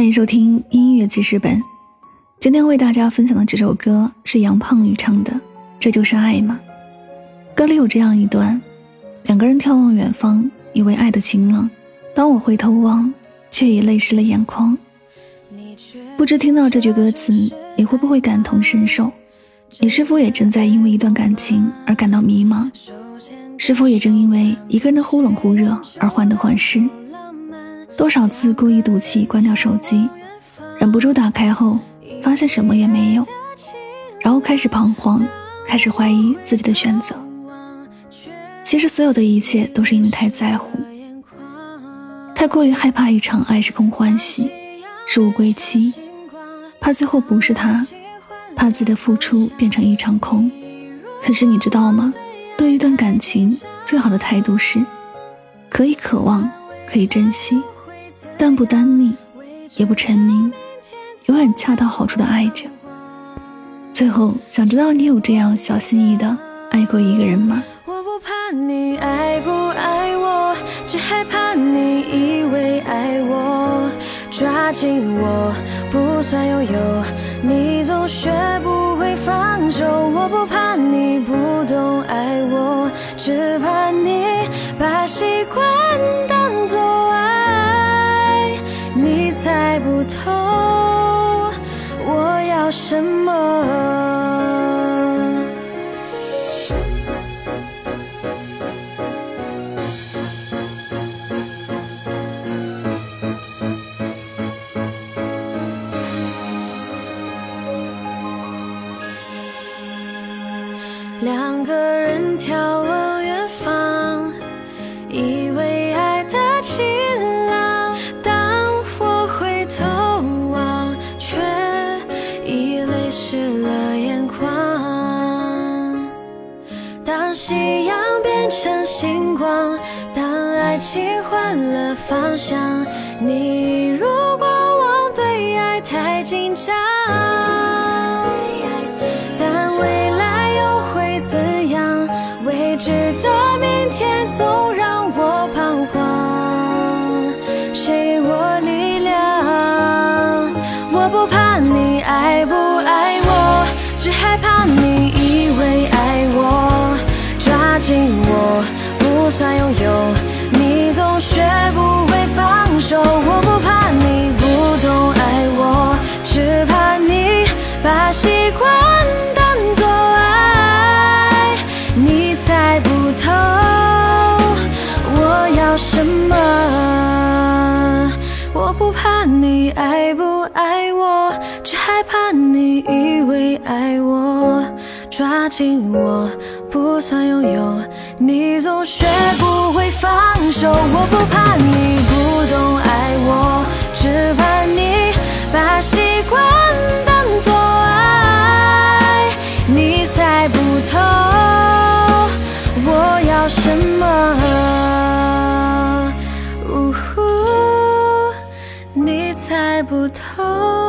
欢迎收听音乐记事本。今天为大家分享的这首歌是杨胖宇唱的《这就是爱吗》。歌里有这样一段：两个人眺望远方，以为爱的晴朗。当我回头望，却已泪湿了眼眶。不知听到这句歌词，你会不会感同身受？你是否也正在因为一段感情而感到迷茫？是否也正因为一个人的忽冷忽热而患得患失？多少次故意赌气关掉手机，忍不住打开后发现什么也没有，然后开始彷徨，开始怀疑自己的选择。其实所有的一切都是因为太在乎，太过于害怕一场爱是空欢喜，是无归期，怕最后不是他，怕自己的付出变成一场空。可是你知道吗？对于一段感情，最好的态度是，可以渴望，可以珍惜。但不单溺，也不沉迷，永远恰到好处的爱着。最后，想知道你有这样小心翼翼的爱过一个人吗？我不怕你爱不爱我，只害怕你以为爱我，抓紧我不算拥有，你总学不会放手。我不怕你不懂爱我，只怕什么。两个人眺夕阳变成星光，当爱情换了方向，你如果忘对爱太紧张，但未来又会怎样？未知的明天总让我彷徨，谁抓紧我，不算拥有，你总学不会放手。我不怕你不懂爱我，只怕你把习惯当作爱。你猜不透我要什么，呜呼，你猜不透。